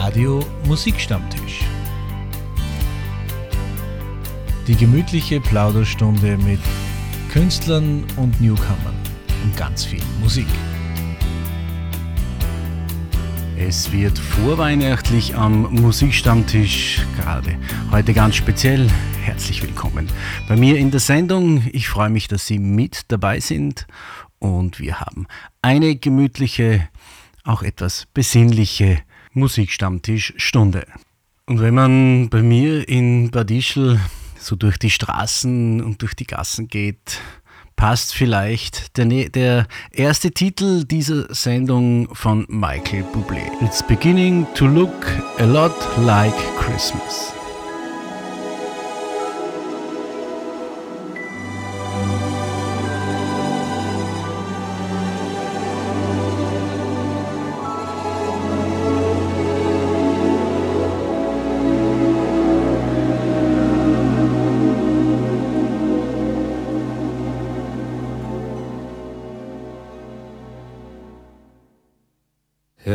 Radio Musikstammtisch. Die gemütliche Plauderstunde mit Künstlern und Newcomern und ganz viel Musik. Es wird vorweihnachtlich am Musikstammtisch gerade. Heute ganz speziell. Herzlich willkommen bei mir in der Sendung. Ich freue mich, dass Sie mit dabei sind und wir haben eine gemütliche, auch etwas besinnliche Musikstammtischstunde. Und wenn man bei mir in Bad Ischl so durch die Straßen und durch die Gassen geht, passt vielleicht der, ne-, der erste Titel dieser Sendung von Michael Bublé. It's beginning to look a lot like Christmas.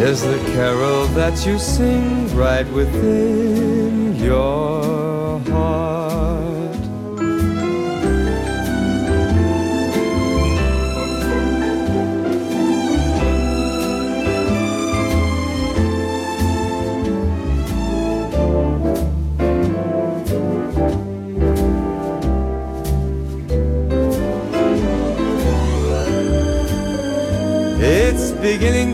is the carol that you sing right within your heart. It's beginning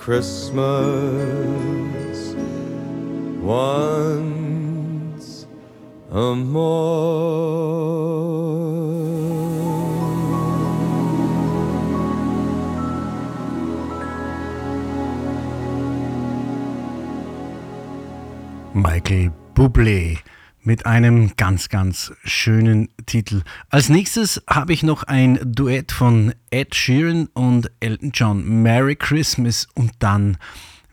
Christmas once a more. Michael Bublé mit einem ganz, ganz schönen Titel. Als nächstes habe ich noch ein Duett von Ed Sheeran und Elton John, Merry Christmas und dann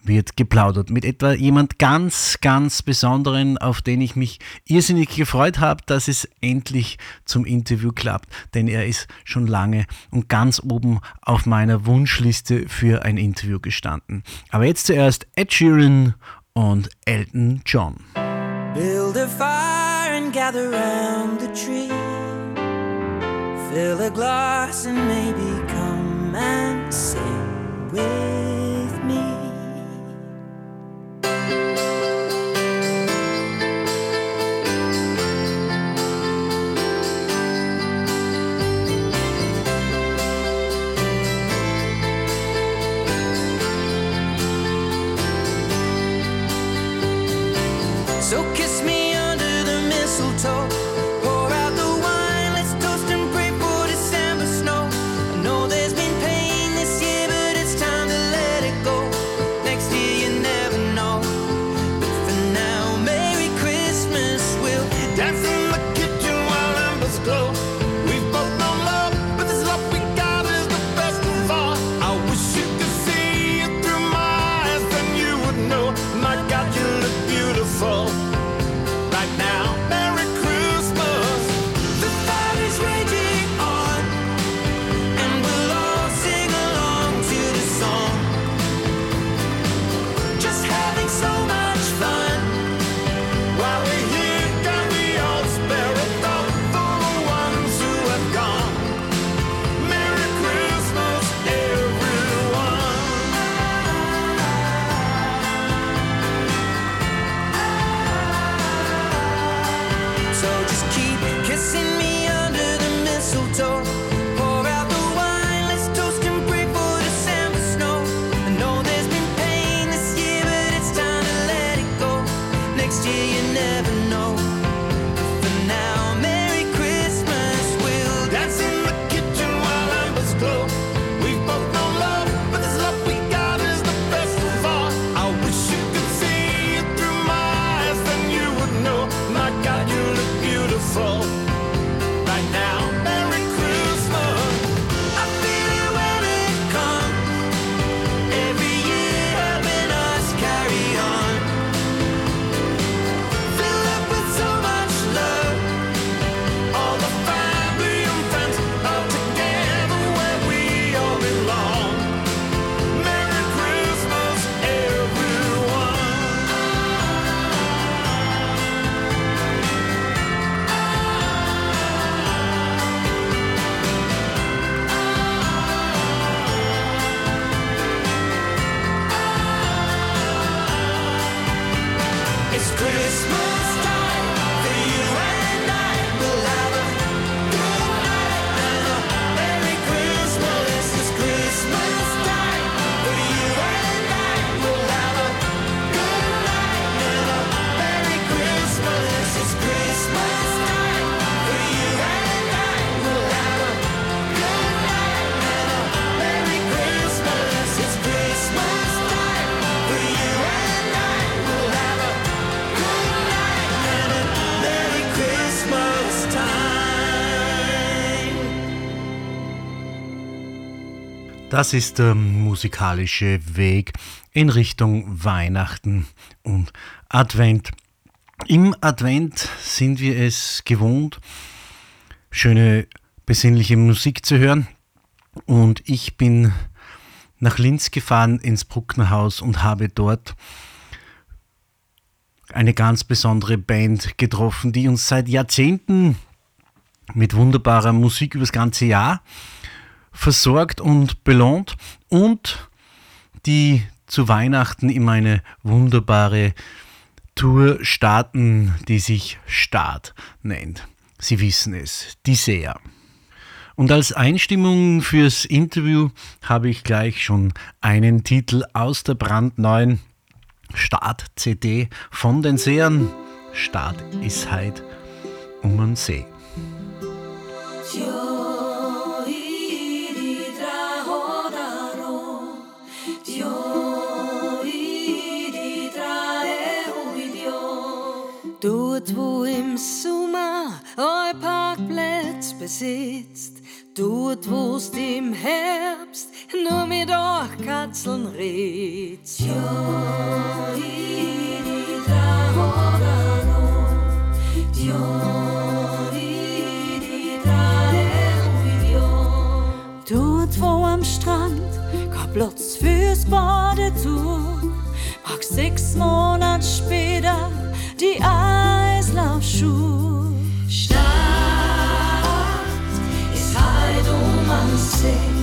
wird geplaudert mit etwa jemand ganz, ganz Besonderen, auf den ich mich irrsinnig gefreut habe, dass es endlich zum Interview klappt, denn er ist schon lange und ganz oben auf meiner Wunschliste für ein Interview gestanden. Aber jetzt zuerst Ed Sheeran und Elton John. Build a fire and gather round the tree. Fill a glass and maybe come and sing with me. Das ist der musikalische Weg in Richtung Weihnachten und Advent. Im Advent sind wir es gewohnt, schöne besinnliche Musik zu hören. Und ich bin nach Linz gefahren ins Brucknerhaus und habe dort eine ganz besondere Band getroffen, die uns seit Jahrzehnten mit wunderbarer Musik übers ganze Jahr versorgt und belohnt und die zu Weihnachten immer eine wunderbare Tour starten, die sich Start nennt. Sie wissen es, die Seher. Und als Einstimmung fürs Interview habe ich gleich schon einen Titel aus der brandneuen Start-CD von den Sehern. Start ist halt um den See. Ja. Dort, wo im Sommer euer Parkplatz besitzt, dort, wo's im Herbst nur mit Ochkatzeln ritzt. Dort, wo am Strand kein Platz fürs Badetuch, mag sechs Monate später die Eislaufschuhe. Stadt ist halt um am See.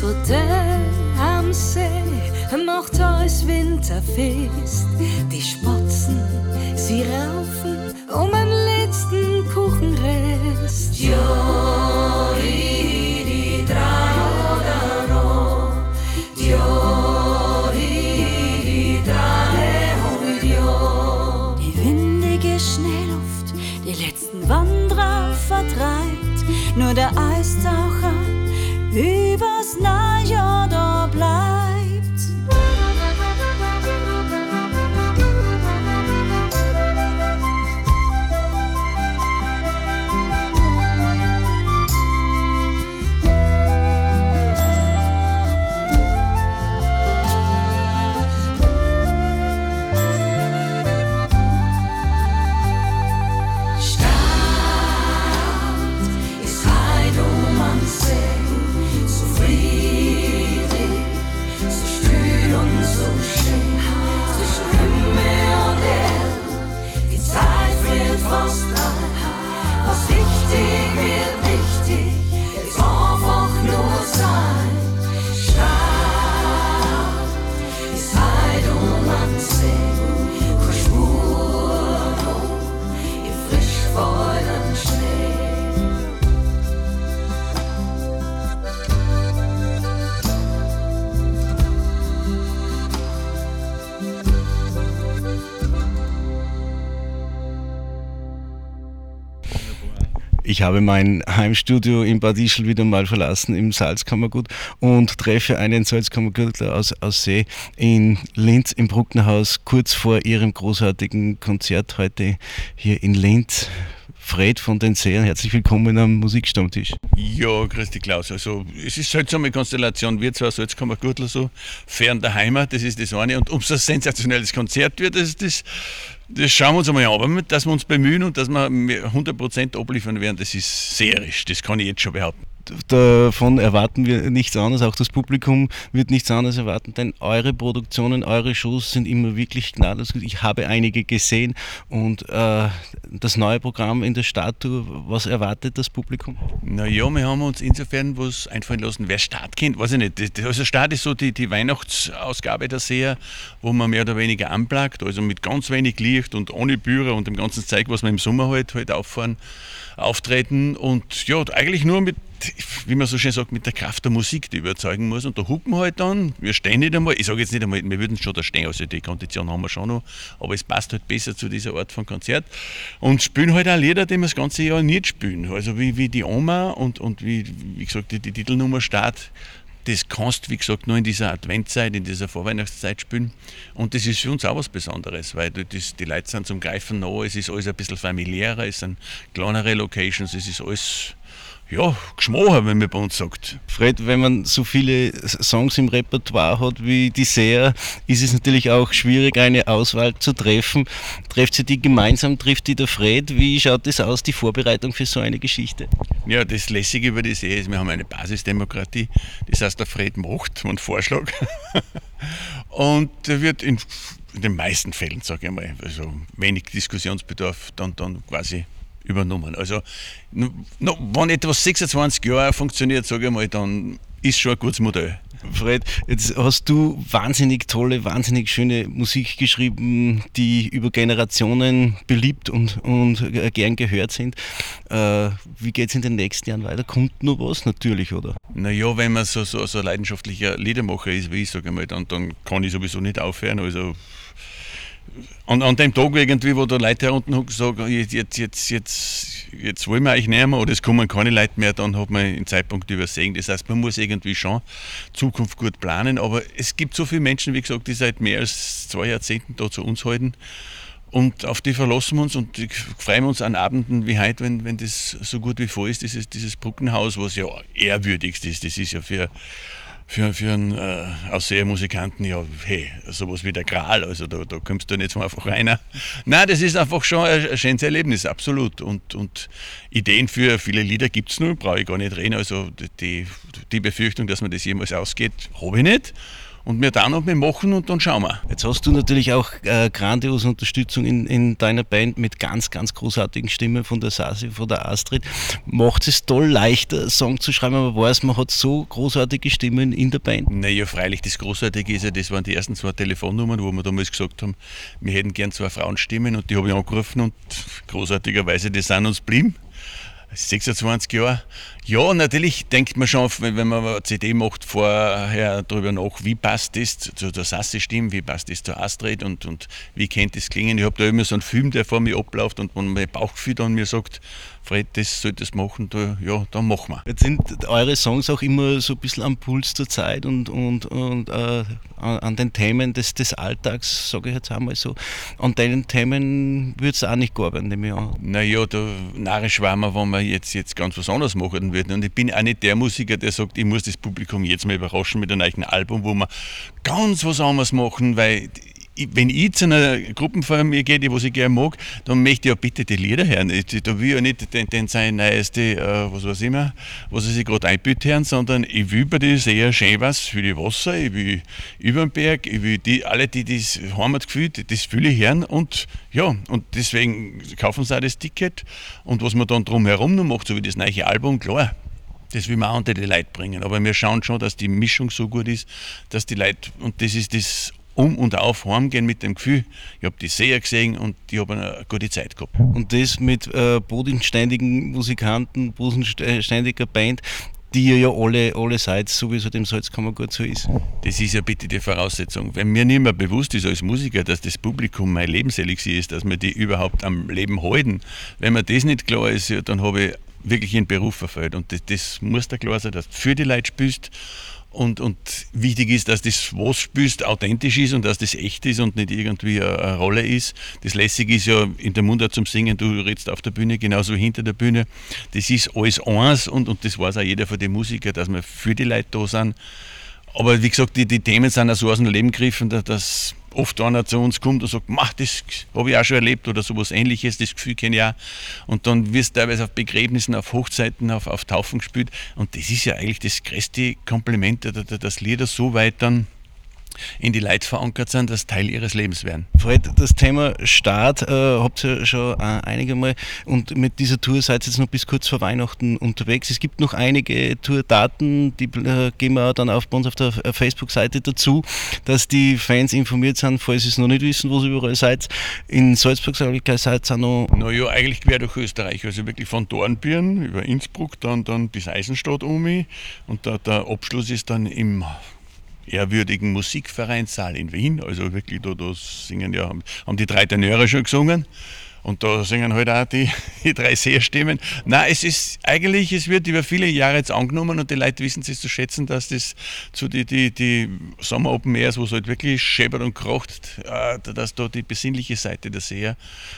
Der am See macht uns Winterfest. Die Spatzen, sie raufen um einen letzten Kuchenrest. Ja, die windige Schneeluft, die letzten Wanderer vertreibt, nur der Ich habe mein Heimstudio in Bad Ischl wieder mal verlassen im Salzkammergut und treffe einen Salzkammergürtler aus, aus See in Linz im Brucknerhaus kurz vor ihrem großartigen Konzert heute hier in Linz. Fred von den Seen, herzlich willkommen am Musikstammtisch. Ja, dich Klaus. Also es ist halt so eine Konstellation, wir zwar Salzkammergürtel so fern der Heimat, das ist das eine. Und ein sensationelles Konzert wird, das, das, das schauen wir uns einmal an. Dass wir uns bemühen und dass wir 100% abliefern werden, das ist serisch. Das kann ich jetzt schon behaupten. Davon erwarten wir nichts anderes, auch das Publikum wird nichts anderes erwarten, denn eure Produktionen, eure Shows sind immer wirklich gnadenlos gut. Ich habe einige gesehen und äh, das neue Programm in der Statue, was erwartet das Publikum? Naja, wir haben uns insofern was einfallen lassen, wer Start kennt, weiß ich nicht. Also Start ist so die, die Weihnachtsausgabe der Seher, wo man mehr oder weniger anplagt, also mit ganz wenig Licht und ohne Bührer und dem ganzen Zeug, was wir im Sommer halt, halt auffahren, auftreten und ja, eigentlich nur mit, wie man so schön sagt, mit der Kraft der Musik, die überzeugen muss. Und da hupen halt dann, wir stehen nicht einmal, ich sage jetzt nicht einmal, wir würden schon da stehen, also die Kondition haben wir schon noch, aber es passt halt besser zu dieser Art von Konzert. Und spielen halt auch Lieder, die wir das ganze Jahr nicht spielen, also wie, wie die Oma und, und wie, wie gesagt, die, die Titelnummer Start, das kannst wie gesagt, nur in dieser Adventzeit, in dieser Vorweihnachtszeit spielen. Und das ist für uns auch was Besonderes, weil das, die Leute sind zum Greifen nah, es ist alles ein bisschen familiärer, es sind kleinere Locations, es ist alles, ja, geschmacher, wenn man bei uns sagt. Fred, wenn man so viele Songs im Repertoire hat wie die Seher, ist es natürlich auch schwierig, eine Auswahl zu treffen. Trefft sie die gemeinsam, trifft die der Fred? Wie schaut das aus, die Vorbereitung für so eine Geschichte? Ja, das Lässige über die See ist, wir haben eine Basisdemokratie. Das heißt, der Fred macht einen Vorschlag. Und der wird in, in den meisten Fällen, sage ich mal, also wenig Diskussionsbedarf, dann, dann quasi übernommen. Also, no, wenn etwas 26 Jahre funktioniert, sage ich mal, dann ist schon ein gutes Modell. Fred, jetzt hast du wahnsinnig tolle, wahnsinnig schöne Musik geschrieben, die über Generationen beliebt und, und gern gehört sind. Äh, wie geht es in den nächsten Jahren weiter? Kommt nur was? Natürlich, oder? Naja, wenn man so, so, so ein leidenschaftlicher Liedermacher ist, wie ich, sage ich mal, dann, dann kann ich sowieso nicht aufhören. Also an, an dem Tag irgendwie, wo da Leute herunten hocken, sagen, jetzt, jetzt, jetzt, jetzt, jetzt wollen wir euch nicht mehr oder es kommen keine Leute mehr, dann hat man den Zeitpunkt übersehen. Das heißt, man muss irgendwie schon Zukunft gut planen, aber es gibt so viele Menschen, wie gesagt, die seit mehr als zwei Jahrzehnten da zu uns halten. Und auf die verlassen wir uns und freuen uns an Abenden wie heute, wenn, wenn das so gut wie vor ist, dieses, dieses Brückenhaus, was ja ehrwürdigst ist. Das ist ja für, für, für einen äh, Aussehermusikanten, ja, hey, sowas wie der Gral, also da, da kommst du nicht so einfach rein. Nein, das ist einfach schon ein, ein schönes Erlebnis, absolut. Und, und Ideen für viele Lieder gibt es nur, brauche ich gar nicht reden. Also die, die Befürchtung, dass mir das jemals ausgeht, habe ich nicht. Und wir dann und wir machen und dann schauen wir. Jetzt hast du natürlich auch äh, grandiose Unterstützung in, in deiner Band mit ganz, ganz großartigen Stimmen von der Sasi, von der Astrid. Macht es toll leichter, Song zu schreiben, aber weiß, man hat so großartige Stimmen in der Band. Naja, freilich, das Großartige ist ja, das waren die ersten zwei Telefonnummern, wo wir damals gesagt haben, wir hätten gern zwei Frauenstimmen und die habe ich angerufen und großartigerweise, die sind uns blieben. 26 Jahre. Ja, natürlich denkt man schon, wenn man eine CD macht, vorher darüber nach, wie passt das zu der Sassi-Stimme, wie passt das zur Astrid und, und wie könnte das klingen. Ich habe da immer so einen Film, der vor mir abläuft und wenn mein Bauchgefühl dann mir sagt, Fred, das solltest du machen, da, ja, dann machen wir. Jetzt sind eure Songs auch immer so ein bisschen am Puls der Zeit und, und, und äh, an, den Themen des, des Alltags, sage ich jetzt einmal so. An deinen Themen würde es auch nicht gearbeitet, nehme ich an. Naja, da narrisch war man, wenn wir jetzt, jetzt ganz was anderes machen würden. Und ich bin auch nicht der Musiker, der sagt, ich muss das Publikum jetzt mal überraschen mit einem neuen Album, wo wir ganz was anderes machen, weil wenn ich zu einer Gruppenfamilie gehe, die ich gerne mag, dann möchte ich ja bitte die Lieder hören. Ich- Da will ich ja nicht den, den sein neueste, äh, was weiß ich mehr, was sich gerade einbüht hören, sondern ich will bei das eher schön was für die Wasser, ich will über den Berg, ich will die, alle, die das Heimatgefühl, das will ich hören und ja, und deswegen kaufen sie auch das Ticket und was man dann drumherum noch macht, so wie das neue Album, klar, das will man auch unter die Leute bringen. Aber wir schauen schon, dass die Mischung so gut ist, dass die Leute, und das ist das Um und Auf heimgehen mit dem Gefühl, ich habe die sehr gesehen und ich habe eine gute Zeit gehabt. Und das mit äh, bodenständigen Musikanten, bodenständiger Band, die ihr ja alle, alle seid, so wie es halt im Salzkammergut so ist. Das ist ja bitte die Voraussetzung. Wenn mir nicht mehr bewusst ist als Musiker, dass das Publikum mein Lebenselixier ist, dass wir die überhaupt am Leben halten, wenn mir das nicht klar ist, ja, dann habe ich wirklich ihren Beruf verfehlt. Und das, das muss da klar sein, dass du für die Leute spielst. Und, und wichtig ist, dass das, was du spielst, authentisch ist und dass das echt ist und nicht irgendwie eine, Rolle ist. Das Lässige ist ja in der Mundart zum Singen, du redest auf der Bühne, genauso hinter der Bühne. Das ist alles eins und, und das weiß auch jeder von den Musikern, dass wir für die Leute da sind. Aber wie gesagt, die, die Themen sind auch so aus dem Leben gegriffen, da- dass oft einer zu uns kommt und sagt, mach, das habe ich auch schon erlebt oder sowas ähnliches, das Gefühl kenne ich auch. Und dann wirst du teilweise auf Begräbnissen, auf Hochzeiten, auf, auf Taufen gespielt. Und das ist ja eigentlich das größte Kompliment, da- da- dass Lieder so weit dann in die Leute verankert sind, dass Teil ihres Lebens werden. Fred, das Thema Start äh, habt ihr schon äh, einige Mal und mit dieser Tour seid ihr jetzt noch bis kurz vor Weihnachten unterwegs. Es gibt noch einige Tourdaten, die äh, geben wir dann auf, bei uns auf der äh, Facebook-Seite dazu, dass die Fans informiert sind, falls sie es noch nicht wissen, wo sie überall seid. In Salzburg seid ihr auch noch Naja, eigentlich quer durch Österreich, also wirklich von Dornbirn über Innsbruck, dann, dann bis Eisenstadt um mich. und da, der Abschluss ist dann im ehrwürdigen Musikvereinssaal in Wien, also wirklich da, da singen ja, haben, die drei Tenöre schon gesungen und da singen halt auch die, die drei Seerstimmen. Nein, es ist eigentlich, es wird über viele Jahre jetzt angenommen und die Leute wissen es zu schätzen, dass das zu die, die, die Sommer Open Airs, wo es halt wirklich scheppert und krocht, äh, dass da die besinnliche Seite der Seher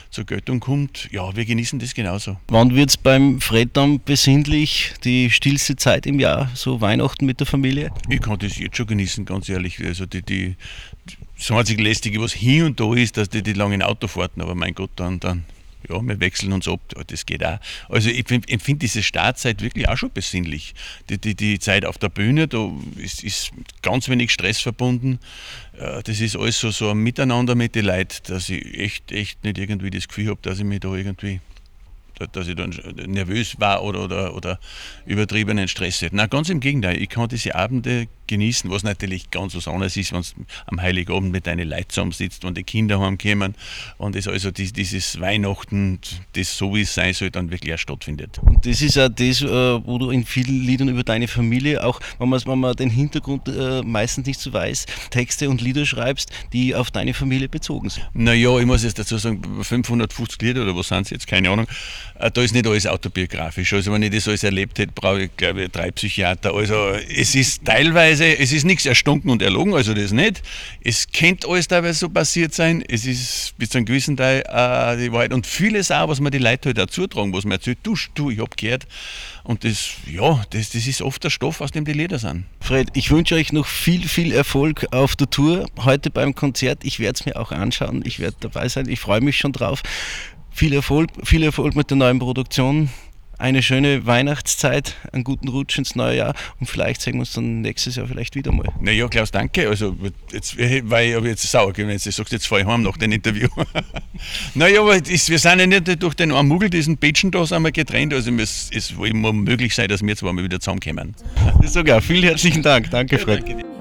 zur Göttung kommt. Ja, wir genießen das genauso. Wann wird es beim Fred dann besinnlich, die stillste Zeit im Jahr, so Weihnachten mit der Familie? Ich kann das jetzt schon genießen, ganz ehrlich. Also die, die, das einzige Lästige, was hier und da ist, dass die, die langen Autofahrten, aber mein Gott, dann, dann, ja, wir wechseln uns ab, das geht auch. Also ich find- empfinde diese Startzeit wirklich auch schon besinnlich. Die, die, die Zeit auf der Bühne, da ist, ist ganz wenig Stress verbunden. Äh, Das ist alles so, so ein Miteinander mit den Leuten, dass ich echt, echt nicht irgendwie das Gefühl habe, dass ich mich da irgendwie da- dass ich dann nervös war oder, oder, oder übertriebenen Stress hätte. Nein, ganz im Gegenteil. Ich kann diese Abende genießen, was natürlich ganz was anderes ist, wenn du am Heiligabend mit deinen Leuten zusammensitzt, wenn die Kinder heimkommen und das also dies- dieses Weihnachten, das so wie es sein soll, dann wirklich auch stattfindet. Und das ist auch das, äh, wo du in vielen Liedern über deine Familie, auch wenn, man's- wenn man den Hintergrund äh, meistens nicht so weiß, Texte und Lieder schreibst, die auf deine Familie bezogen sind. Naja, ich muss jetzt dazu sagen, 550 Lieder oder was sind es jetzt, keine Ahnung, äh, da ist nicht alles autobiografisch. Also wenn ich das alles erlebt hätte, brauche ich glaube ich drei Psychiater. Also es ist teilweise, es ist nichts erstunken und erlogen, also das nicht. Es könnte alles teilweise so passiert sein. Es ist bis zu einem gewissen Teil äh, die Wahrheit. Und vieles auch, was mir die Leute halt auch zutragen, was mir erzählt, du, du ich hab gehört. Und das, ja, das, das ist oft der Stoff, aus dem die Lieder sind. Fred, ich wünsche euch noch viel, viel Erfolg auf der Tour. Heute beim Konzert. Ich werde es mir auch anschauen. Ich werde dabei sein. Ich freue mich schon drauf. Viel Erfolg, viel Erfolg mit der neuen Produktion. Eine schöne Weihnachtszeit, einen guten Rutsch ins neue Jahr und vielleicht sehen wir uns dann nächstes Jahr vielleicht wieder mal. Naja, Klaus, danke. Also, jetzt, weil ich jetzt sauer gewesen, du sagst, jetzt fahre ich heim nach dem Interview. naja, aber das, wir sind ja nicht durch den Muggel, diesen Bitchen da, sind wir getrennt. Also, es, es immer möglich sein, dass wir zwei mal wieder zusammenkommen. Sogar, vielen herzlichen Dank. Danke, Fred. Meter weit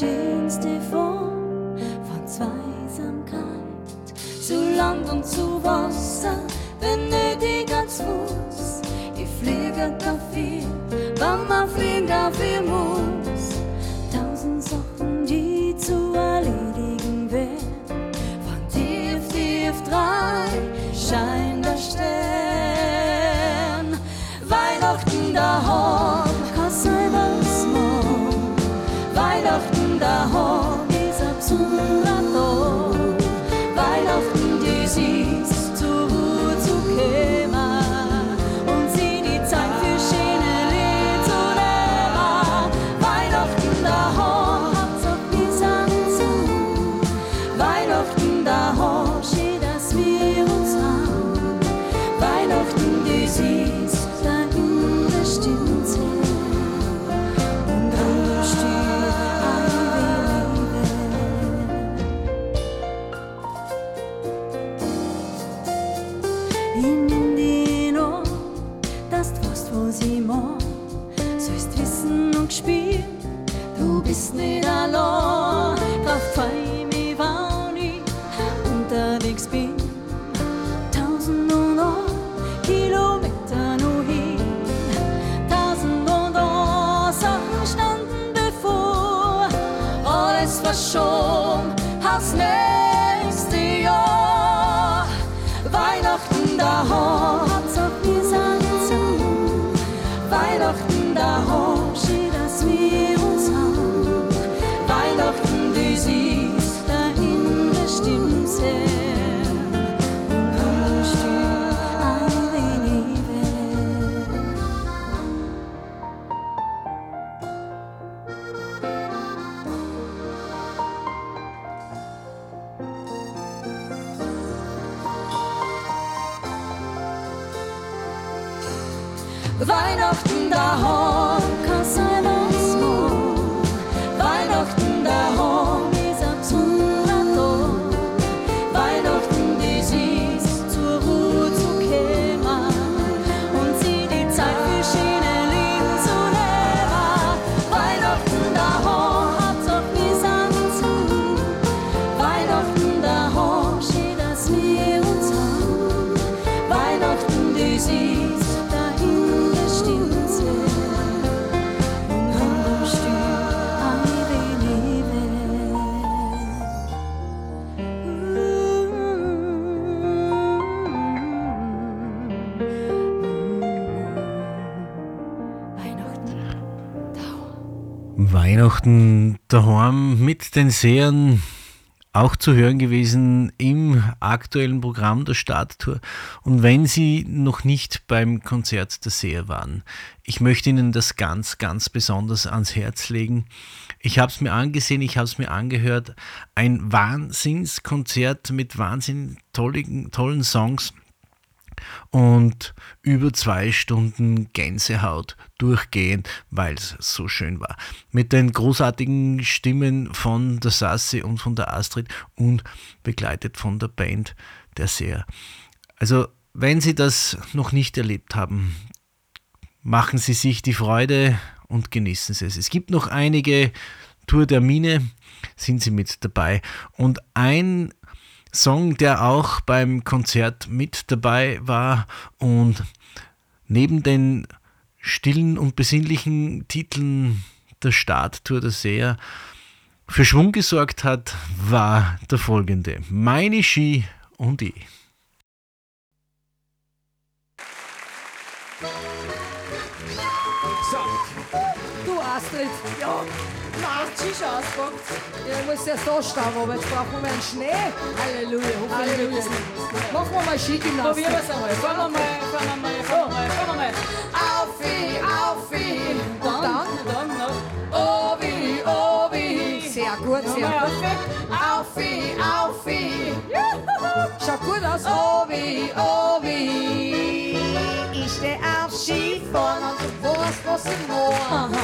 schönste Form von Zweisamkeit. Zu Land und zu Wasser benötigt als Fuß. Ich fliege dafür, wann man fliegen dafür muss. Tausend Sachen, die zu erledigen wären. Von tief, tief drei scheint der Stern. Weihnachten daheim, Weihnachten Sollst wissen und spielen, du bist nicht allein. Freu mich, wann ich unterwegs bin. Tausend und ein Kilometer nur hin. Tausend und ein Sachen standen bevor. Alles verschoben, aufs nächste Weihnachten daheim mit den Sehern auch zu hören gewesen im aktuellen Programm der Starttour. Und wenn Sie noch nicht beim Konzert der Seher waren, ich möchte Ihnen das ganz, ganz besonders ans Herz legen. Ich habe es mir angesehen, ich habe es mir angehört. Ein Wahnsinnskonzert mit wahnsinnig tollen, tollen Songs und über zwei Stunden Gänsehaut durchgehend, weil es so schön war. Mit den großartigen Stimmen von der Sassi und von der Astrid und begleitet von der Band der Seher. Also, wenn Sie das noch nicht erlebt haben, machen Sie sich die Freude und genießen Sie es. Es gibt noch einige Tourtermine, sind Sie mit dabei. Und ein Song, der auch beim Konzert mit dabei war und neben den stillen und besinnlichen Titeln der Starttour der Seher für Schwung gesorgt hat, war der folgende. Meine Ski und ich. Du Astrid, ja, Shisha auspackt. Ja, muss erst anstauen, aber jetzt brauchen wir einen Schnee. Halleluja, Halleluja. Machen wir mal Skigymnastik. Probieren wir es einmal. Fangen wir mal, fangen wir mal, fangen wir mal, fangen wir mal. Aufi, aufi. Dann, dann, dann noch. Obi, obi. Sehr gut, sehr gut. Aufi, aufi. Schaut gut aus. Obi, obi. Auf Skifahren und du weißt, was ich mein.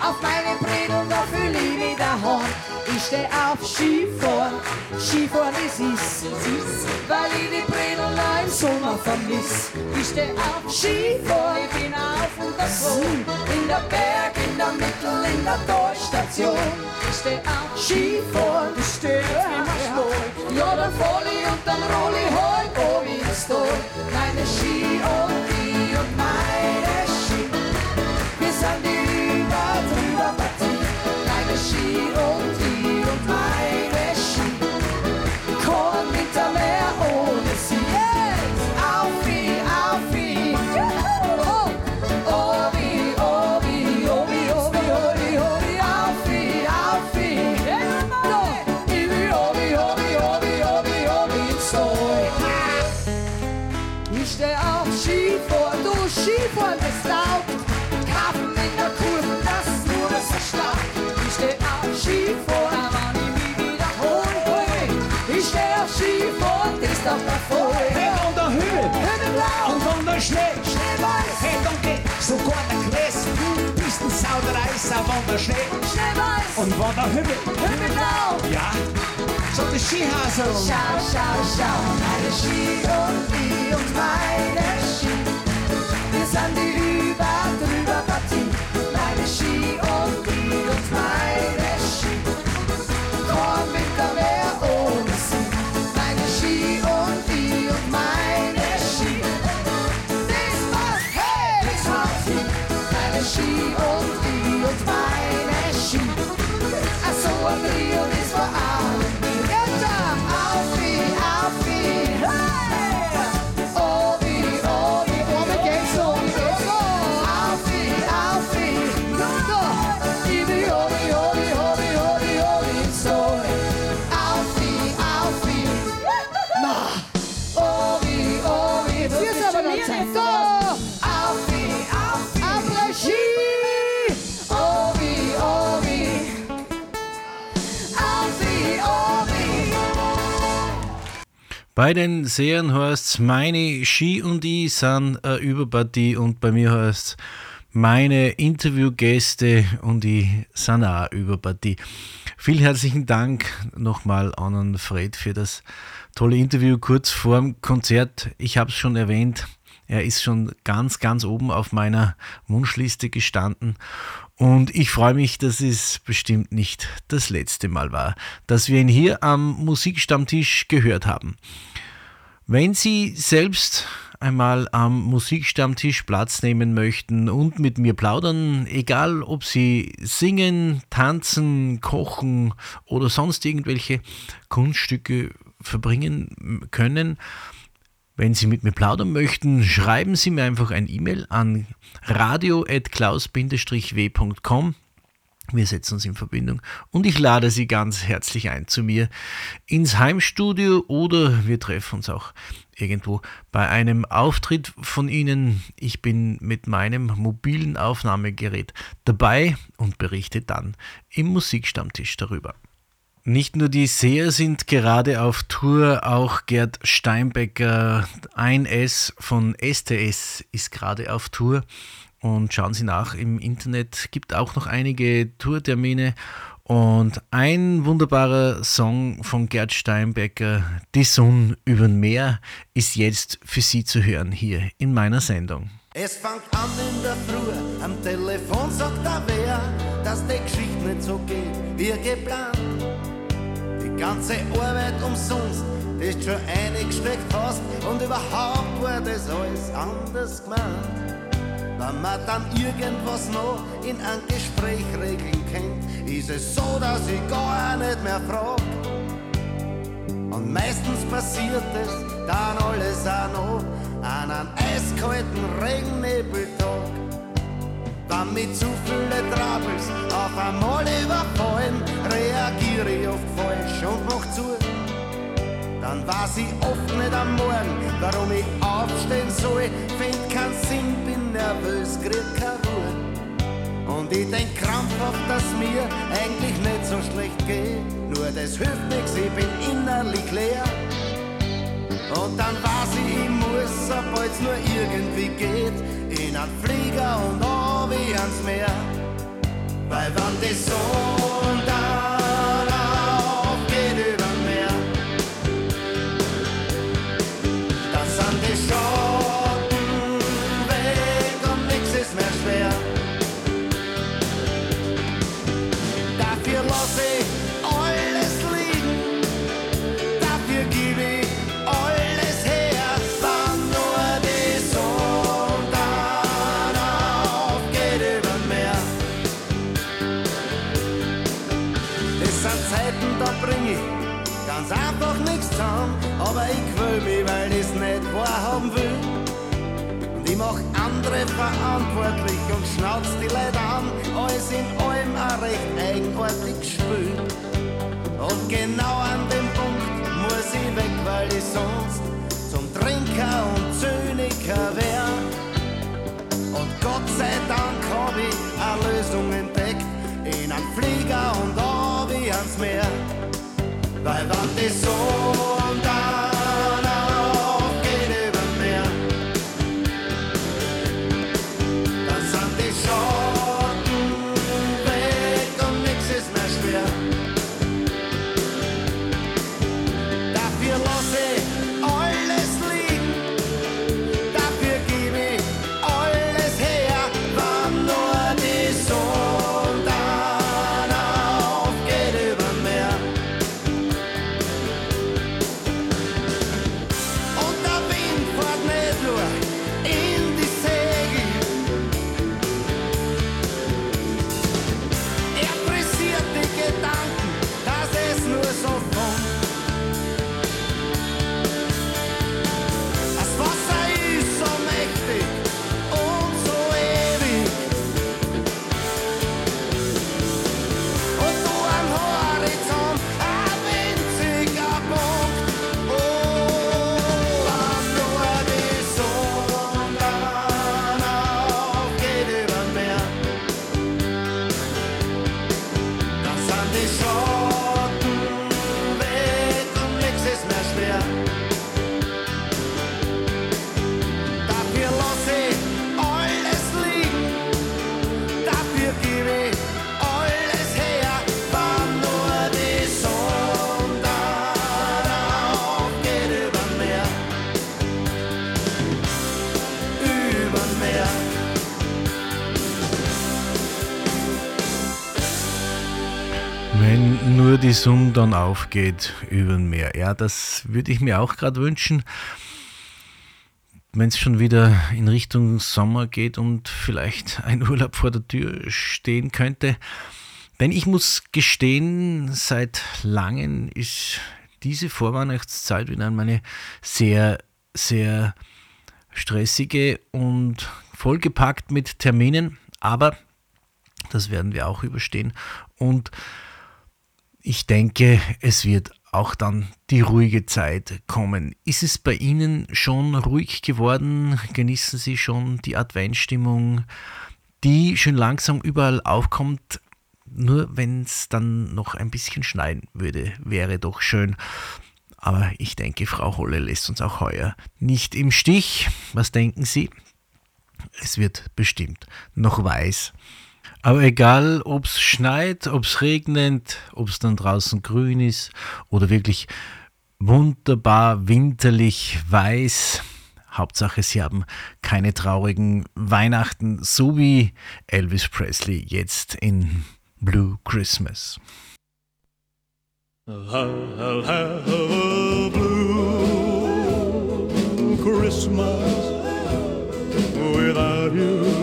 Auf meine Bredung, da fühl ich mich daheim. Ich steh auf Skifahren, Skifahren ist es, weil ich die noch im Sommer vermiss. Ich steh auf Skifahren, ich bin auf und davon. In der Berg, in der Mittel, in der Talstation. Ich steh auf Skifahren, ich steh immer steil. Ja, dann fall ich und dann roll ich halt von der Schnee Schneeweiß, und von der Höhe. Himmelblau. Ja, so die Skihase Schau, schau, schau, meine Ski und die und meine Ski. Wir sind die Bei den Serien heißt meine Ski und ich sind eine Überpartie und bei mir heißt meine Interviewgäste und ich sind auch eine Überpartie. Vielen herzlichen Dank nochmal an Fred für das tolle Interview kurz vor dem Konzert. Ich habe es schon erwähnt, er ist schon ganz, ganz oben auf meiner Wunschliste gestanden. Und ich freue mich, dass es bestimmt nicht das letzte Mal war, dass wir ihn hier am Musikstammtisch gehört haben. Wenn Sie selbst einmal am Musikstammtisch Platz nehmen möchten und mit mir plaudern, egal ob Sie singen, tanzen, kochen oder sonst irgendwelche Kunststücke verbringen können, wenn Sie mit mir plaudern möchten, schreiben Sie mir einfach ein E-Mail an radio.klaus-w.com. Wir setzen uns in Verbindung und ich lade Sie ganz herzlich ein zu mir ins Heimstudio oder wir treffen uns auch irgendwo bei einem Auftritt von Ihnen. Ich bin mit meinem mobilen Aufnahmegerät dabei und berichte dann im Musikstammtisch darüber. Nicht nur die Seher sind gerade auf Tour, auch Gerd Steinbecker, 1S von STS ist gerade auf Tour. Und schauen Sie nach im Internet, gibt auch noch einige Tourtermine. Und ein wunderbarer Song von Gerd Steinbecker, Die Sonne über dem Meer, ist jetzt für Sie zu hören hier in meiner Sendung. Es fängt an in der Früh, am Telefon sagt da wer, dass die Geschichte nicht so geht wie geplant. Ganze Arbeit umsonst, die du schon eingesteckt hast und überhaupt war das alles anders gemeint. Wenn man dann irgendwas noch in ein Gespräch regeln kann, ist es so, dass ich gar nicht mehr frag. Und meistens passiert es dann alles auch noch an einem eiskalten Regennebeltag. Wenn mich zu viele Troubles auf einmal überfallen, reagiere ich oft falsch und mach zu. Dann weiß ich oft nicht am Morgen, warum ich aufstehen soll. Find keinen Sinn, bin nervös, krieg keine Ruhe. Und ich denk krampfhaft, dass mir eigentlich nicht so schlecht geht. Nur das hilft nix, ich bin innerlich leer. Und dann weiß ich, ich muss, sobald's nur irgendwie geht, in einen Flieger und an wie ans Meer. Weil wenn die Sonne dann andere verantwortlich und schnauz die Leute an, alles in allem auch recht eigenartig spül. Und genau an dem Punkt muss ich weg, weil ich sonst zum Trinker und Zyniker wär. Und Gott sei Dank hab ich eine Lösung entdeckt, in einem Flieger und wie ans Meer. Weil wenn die Sonne dann Sonne dann aufgeht über den Meer. Ja, das würde ich mir auch gerade wünschen. Wenn es schon wieder in Richtung Sommer geht und vielleicht ein Urlaub vor der Tür stehen könnte. Denn ich muss gestehen, seit langem ist diese Vorweihnachtszeit wieder meine sehr, sehr stressige und vollgepackt mit Terminen. Aber das werden wir auch überstehen. Und ich denke, es wird auch dann die ruhige Zeit kommen. Ist es bei Ihnen schon ruhig geworden? Genießen Sie schon die Adventstimmung, die schon langsam überall aufkommt? Nur wenn es dann noch ein bisschen schneien würde, wäre doch schön. Aber ich denke, Frau Holle lässt uns auch heuer nicht im Stich. Was denken Sie? Es wird bestimmt noch weiß. Aber egal, ob es schneit, ob es regnet, ob es dann draußen grün ist oder wirklich wunderbar winterlich weiß, Hauptsache, Sie haben keine traurigen Weihnachten, so wie Elvis Presley jetzt in Blue Christmas. I'll have a blue Christmas without you.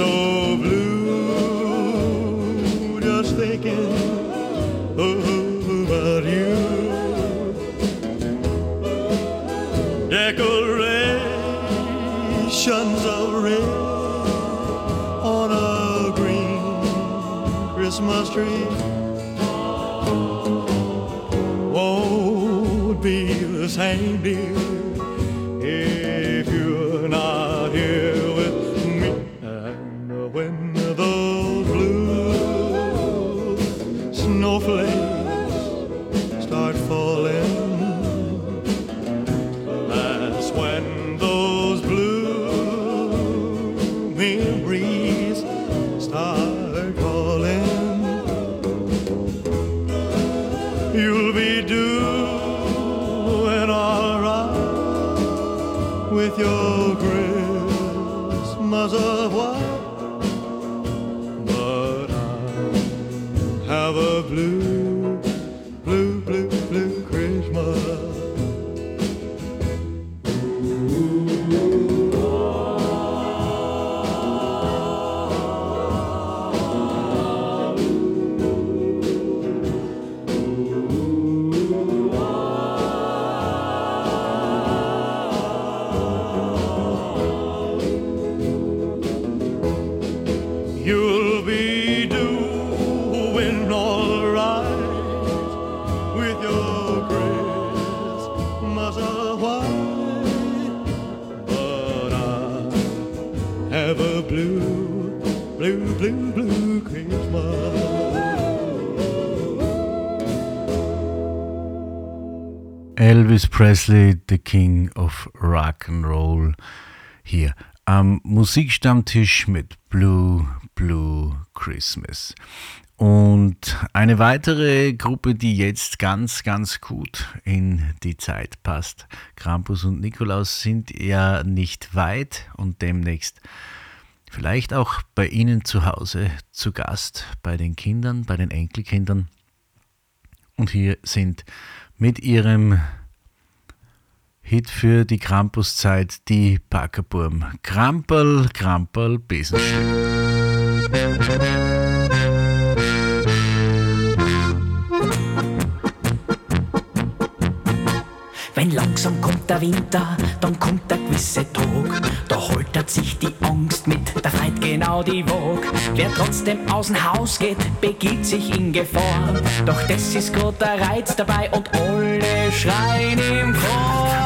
So blue. Just thinking oh, about you. Decorations of red on a green Christmas tree. Won't be the same, dear, with your Christmas of white. Elvis Presley, the King of Rock and Roll, hier am Musikstammtisch mit Blue Blue Christmas. Und eine weitere Gruppe, die jetzt ganz, ganz gut in die Zeit passt. Krampus und Nikolaus sind ja nicht weit und demnächst vielleicht auch bei Ihnen zu Hause zu Gast, bei den Kindern, bei den Enkelkindern. Und hier sind mit ihrem Hit für die Krampuszeit die Packerburm. Kramperl, Kramperl, Besenstiel. Wenn langsam kommt der Winter, dann kommt der gewisse Tag. Da holtert sich die Angst mit, da freit genau die Wog. Wer trotzdem aus dem Haus geht, begibt sich in Gefahr. Doch das ist grad der Reiz dabei und alle schreien im Chor.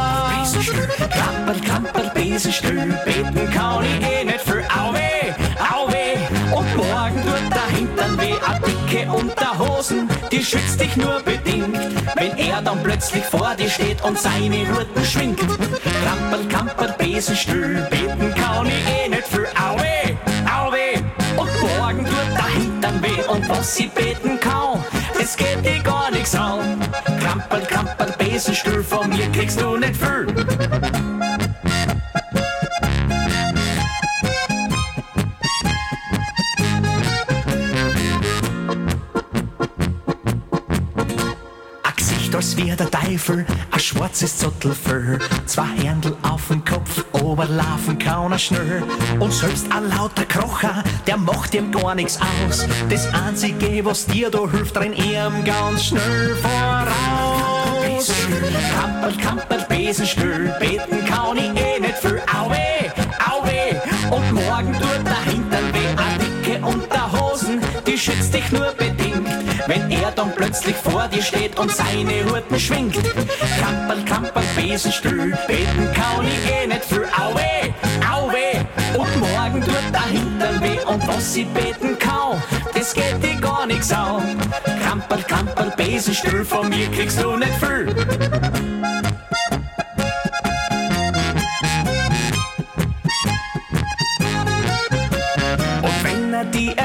Kramperl, Kramperl, Besenstuhl, beten kann ich eh nicht für Auweh, Auweh. Und morgen tut der Hintern weh, a dicke Unterhosen, die schützt dich nur bedingt. Wenn er dann plötzlich vor dir steht und seine Hurten schwingt. Kramperl, Kramperl, Besenstuhl, beten kann ich eh nicht für Auweh, Auweh. Und morgen tut der Hintern weh und was sie beten kann, das geht dir gar nichts an. Kramperl, Kramperl, Besenstuhl, von mir kriegst du nicht viel. Als wie der Teufel, ein schwarzes Zottelfell, zwei Händel auf dem Kopf, oberlaufen kann er schnell. Und selbst ein lauter Krocher, der macht ihm gar nichts aus. Das Einzige, was dir da hilft, renn ihm ganz schnell voraus. Kamperl, Kamperl, Besenstuhl, beten kann ich eh nicht viel. Auweh, auweh, und morgen tut der Hintern weh. A dicke Unterhosen, die schützt dich nur bedingt. Plötzlich vor dir steht und seine Hurten schwingt. Kamperl, Kamperl, Besenstuhl, beten kann ich eh nicht viel. Auweh, auweh, und morgen tut der Hintern weh. Und was sie beten kann, das geht dir gar nichts an. Kamperl, Kamperl, Besenstuhl, von mir kriegst du nicht viel. Und wenn er die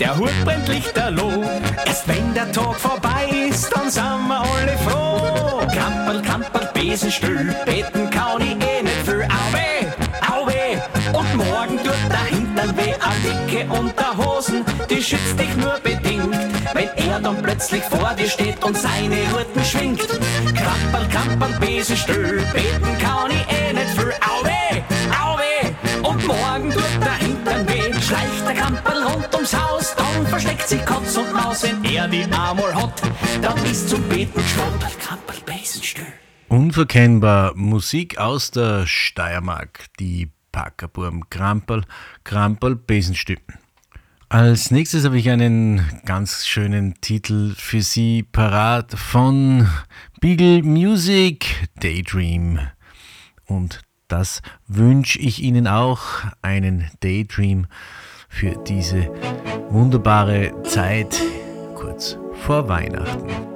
der Hut brennt lichterloh. Erst wenn der Tag vorbei ist, dann sind wir alle froh. Kamperl, Kamperl, Besenstuhl, beten kann ich eh nicht viel. Auweh, auweh, und morgen tut der Hintern weh. A dicke Unterhosen, die schützt dich nur bedingt. Wenn er dann plötzlich vor dir steht und seine Hurten schwingt. Kamperl, Kamperl, Besenstuhl, beten kann ich eh nicht viel. Auweh, versteckt sich Katz und Maus. Wenn er die einmal hat, dann ist zum Beten Kamperl, Kamperl, Besenstuhl. Unverkennbar Musik aus der Steiermark, die Packerburm Kramperl, Kramperl Besenstück. Als nächstes habe ich einen ganz schönen Titel für Sie parat von Beagle Music Daydream. Und das wünsche ich Ihnen auch, einen Daydream für diese wunderbare Zeit kurz vor Weihnachten.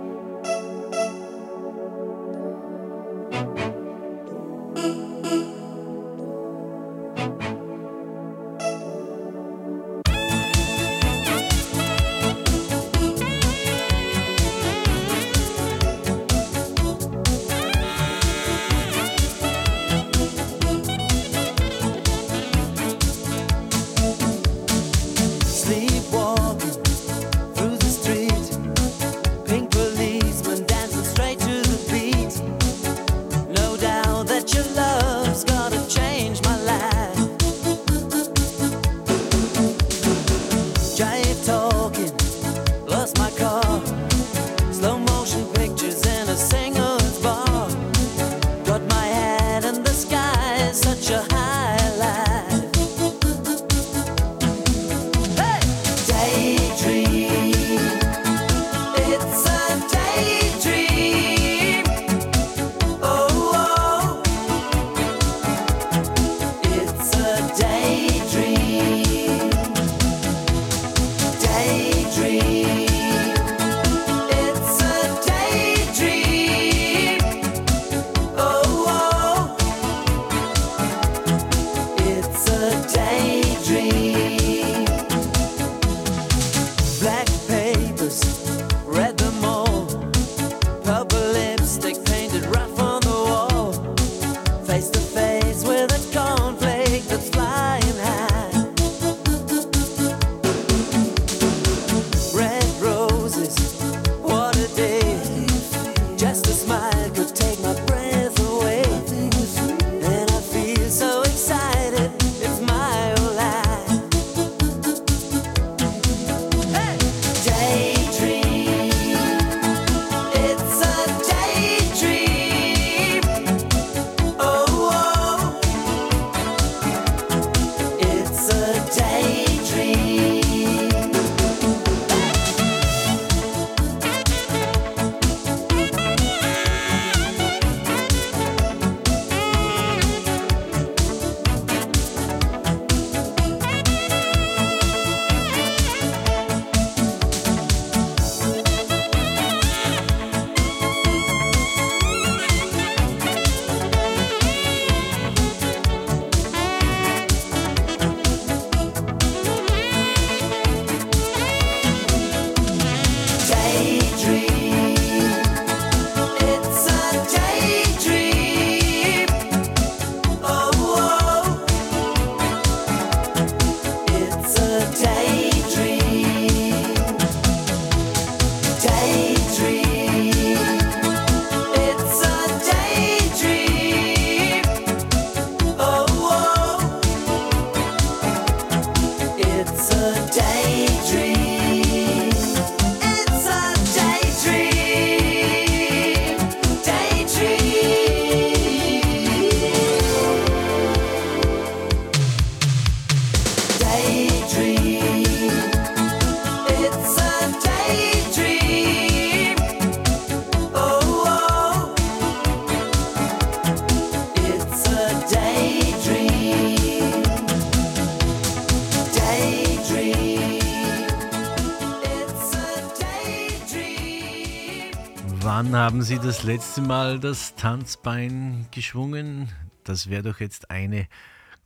Das letzte Mal das Tanzbein geschwungen? Das wäre doch jetzt eine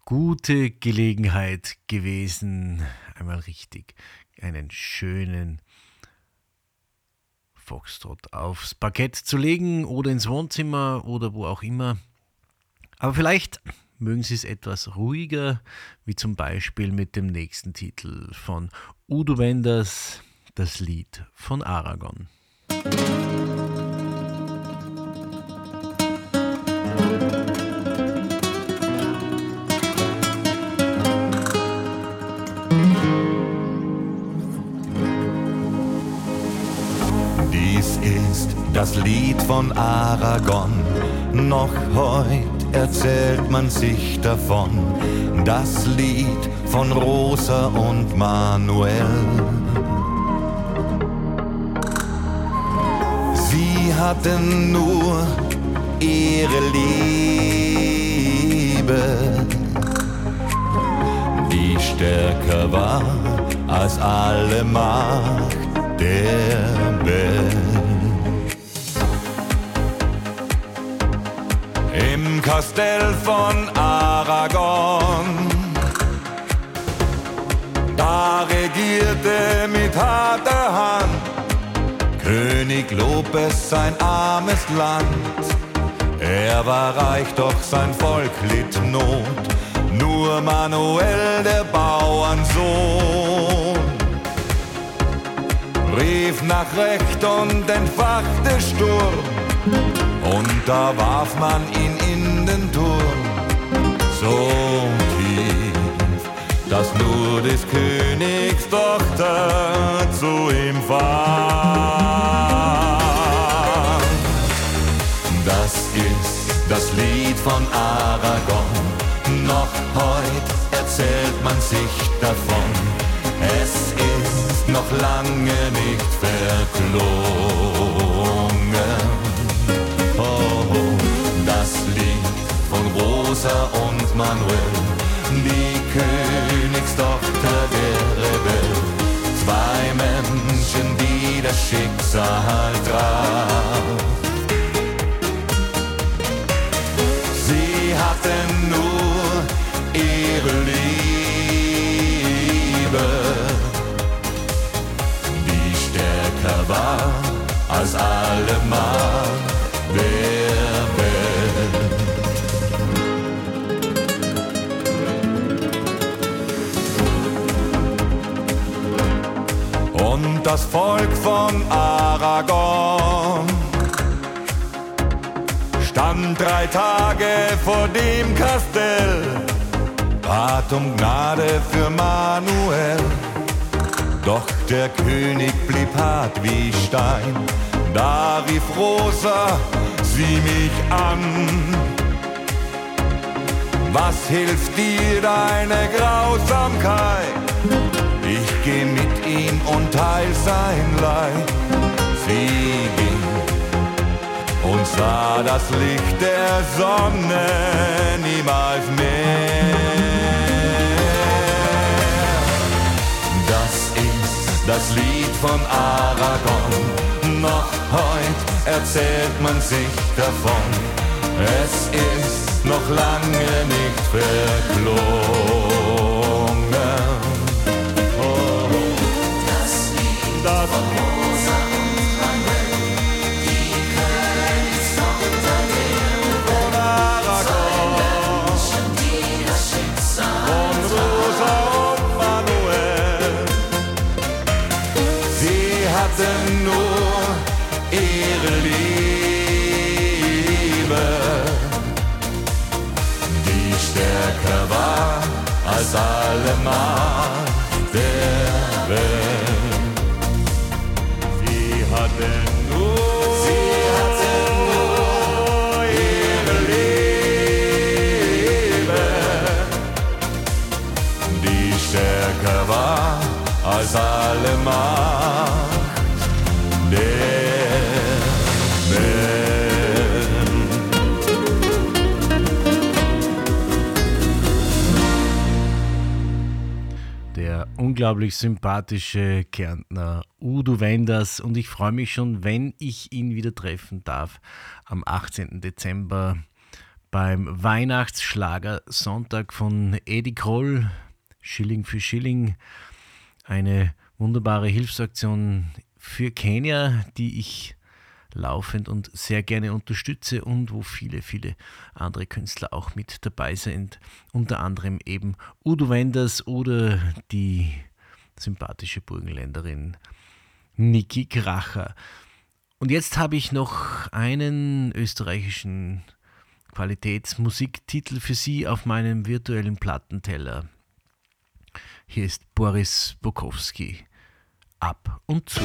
gute Gelegenheit gewesen, einmal richtig einen schönen Foxtrot aufs Parkett zu legen oder ins Wohnzimmer oder wo auch immer. Aber vielleicht mögen Sie es etwas ruhiger, wie zum Beispiel mit dem nächsten Titel von Udo Wenders, das Lied von Aragon. Dies ist das Lied von Aragon. Noch heut erzählt man sich davon. Das Lied von Rosa und Manuel. Sie hatten nur ihre Liebe, die stärker war als alle Macht der Welt. Im Kastell von Aragon, da regierte mit harter Hand König Lopez sein armes Land. Er war reich, doch sein Volk litt Not. Nur Manuel, der Bauernsohn, rief nach Recht und entfachte Sturm. Und da warf man ihn in den Turm, so tief, dass nur des Königs Tochter zu ihm fand. Von Aragon, noch heut erzählt man sich davon. Es ist noch lange nicht verklungen. Oh, das Lied von Rosa und Manuel, die Königstochter der Rebell. Zwei Menschen, die das Schicksal traf. Als alle Macht der Welt. Und das Volk von Aragon stand drei Tage vor dem Kastell, bat um Gnade für Manuel. Doch der König blieb hart wie Stein, da rief Rosa sie mich an. Was hilft dir deine Grausamkeit? Ich geh mit ihm und teil sein Leid. Sie ging und sah das Licht der Sonne niemals mehr. Das ist das Lied von Aragon. Noch heut erzählt man sich davon. Es ist noch lange nicht verklungen. Oh. Das Lied Das alle unglaublich sympathische Kärntner Udo Wenders und ich freue mich schon, wenn ich ihn wieder treffen darf am 18. Dezember beim Weihnachtsschlager Sonntag von Eddie Kroll, Schilling für Schilling, eine wunderbare Hilfsaktion für Kenia, die ich laufend und sehr gerne unterstütze und wo viele, viele andere Künstler auch mit dabei sind. Unter anderem eben Udo Wenders oder die sympathische Burgenländerin Niki Kracher. Und jetzt habe ich noch einen österreichischen Qualitätsmusiktitel für Sie auf meinem virtuellen Plattenteller. Hier ist Boris Bukowski. Ab und zu.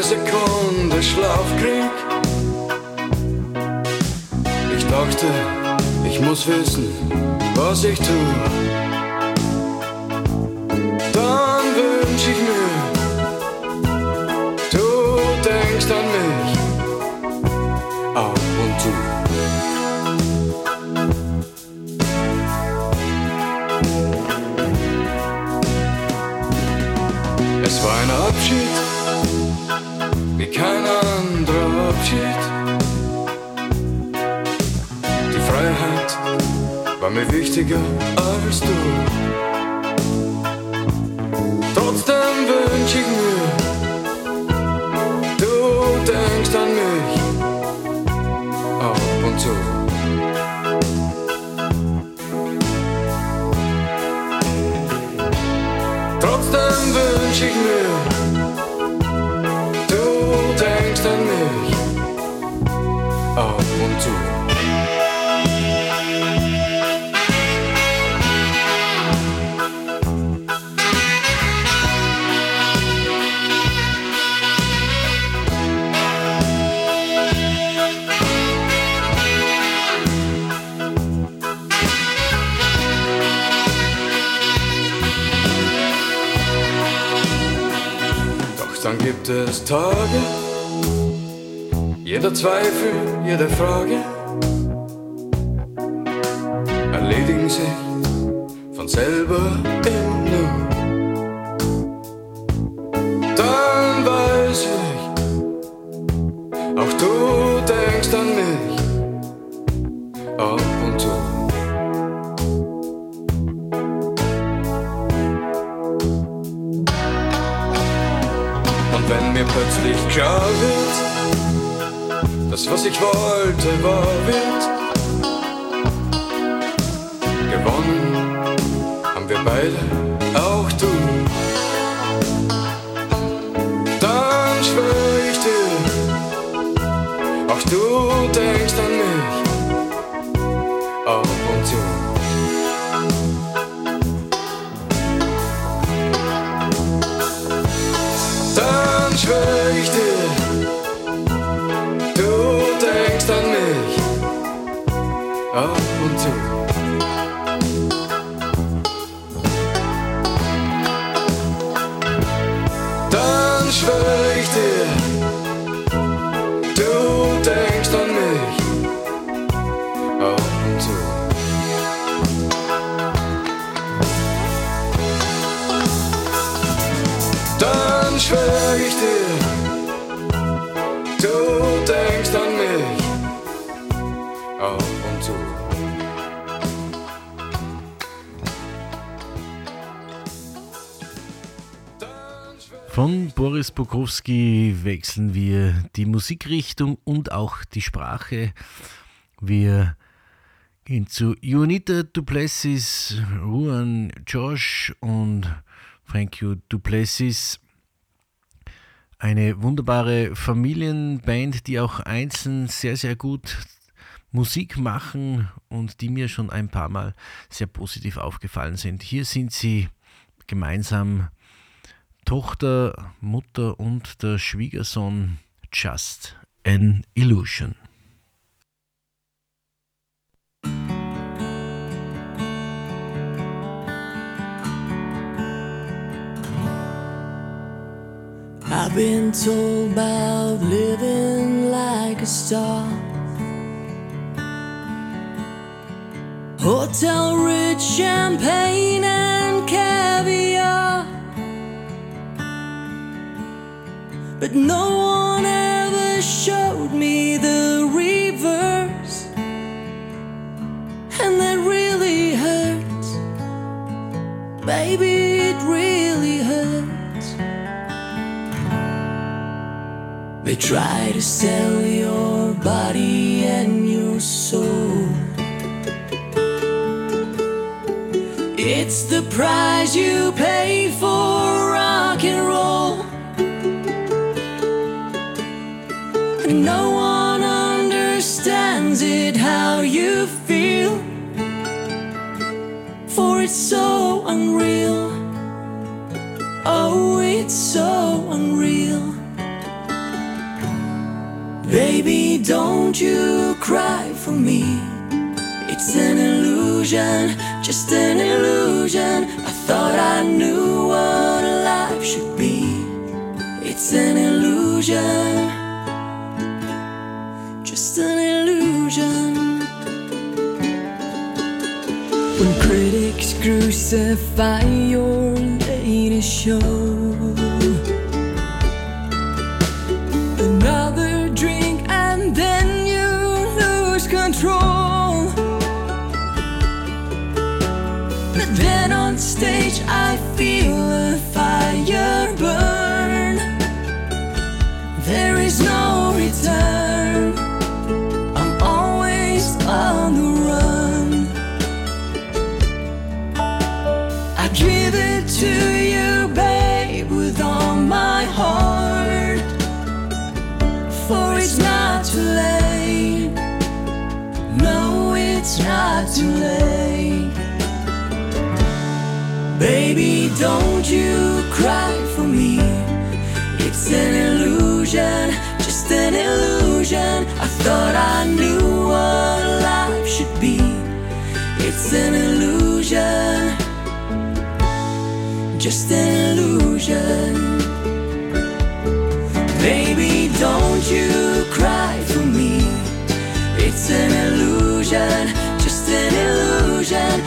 Keine Sekunde Schlaf krieg. Ich dachte, ich muss wissen, was ich tu. Dann wünsch ich mir, du denkst an mich ab und zu. Es war ein Abschied, kein anderer Abschied. Die Freiheit war mir wichtiger als du. Trotzdem wünsch ich mir, du denkst an mich ab und zu. Trotzdem wünsch ich mir, es Tage, jeder Zweifel, jede Frage Von Boris Bukowski wechseln wir die Musikrichtung und auch die Sprache. Wir gehen zu Juanita Duplessis, Juan Josh und You Duplessis. Eine wunderbare Familienband, die auch einzeln sehr, sehr gut Musik machen und die mir schon ein paar Mal sehr positiv aufgefallen sind. Hier sind sie gemeinsam Tochter, Mutter und der Schwiegersohn Just an Illusion. I've been told about living like a star. Hotel rich champagne But no one ever showed me the reverse. And that really hurts. Baby, it really hurts. They try to sell your body and your soul. It's the price you pay for rock and roll. No one understands it how you feel. For it's so unreal. Oh, it's so unreal. Baby, don't you cry for me. It's an illusion, just an illusion. I thought I knew what life should be. It's an illusion, crucify your latest show. Don't you cry for me. It's an illusion, just an illusion. I thought I knew what life should be. It's an illusion, just an illusion. Baby, don't you cry for me. It's an illusion, just an illusion.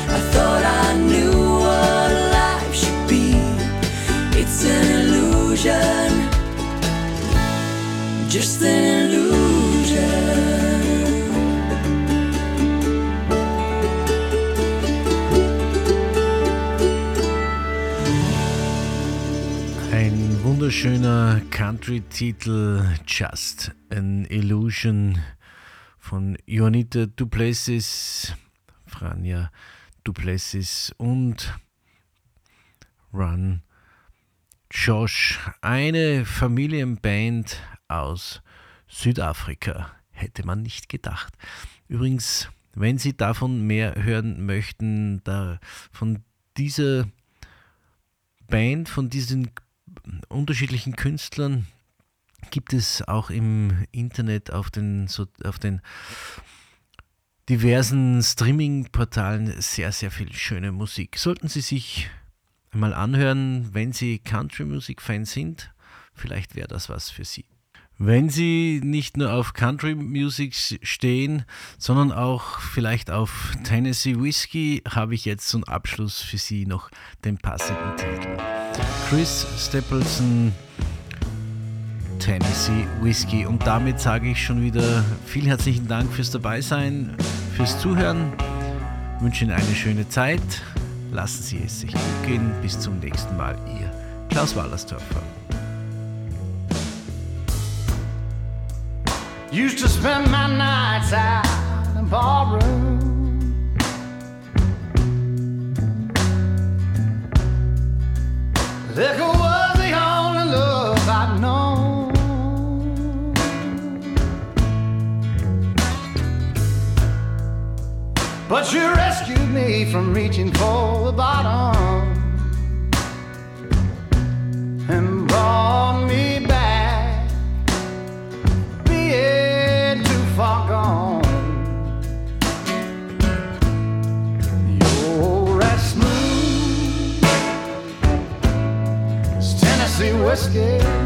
Wunderschöner Country-Titel Just an Illusion von Juanita Duplessis, Franja Duplessis und Run Josh, eine Familienband aus Südafrika, hätte man nicht gedacht. Übrigens, wenn Sie davon mehr hören möchten, da von dieser Band, von diesen unterschiedlichen Künstlern gibt es auch im Internet auf den, auf den diversen Streaming-Portalen sehr, sehr viel schöne Musik. Sollten Sie sich mal anhören, wenn Sie Country-Musik-Fan sind, vielleicht wäre das was für Sie. Wenn Sie nicht nur auf Country Music stehen, sondern auch vielleicht auf Tennessee Whiskey, habe ich jetzt zum Abschluss für Sie noch den passenden Titel. Chris Stapleton, Tennessee Whiskey. Und damit sage ich schon wieder vielen herzlichen Dank fürs Dabeisein, fürs Zuhören. Ich wünsche Ihnen eine schöne Zeit. Lassen Sie es sich gut gehen. Bis zum nächsten Mal. Ihr Klaus Wallersdorfer. Used to spend my nights out in ballroom. Liquor was the only love I'd known. But you rescued me from reaching for the bottom and brought me back far gone. You're as smooth as Tennessee whiskey.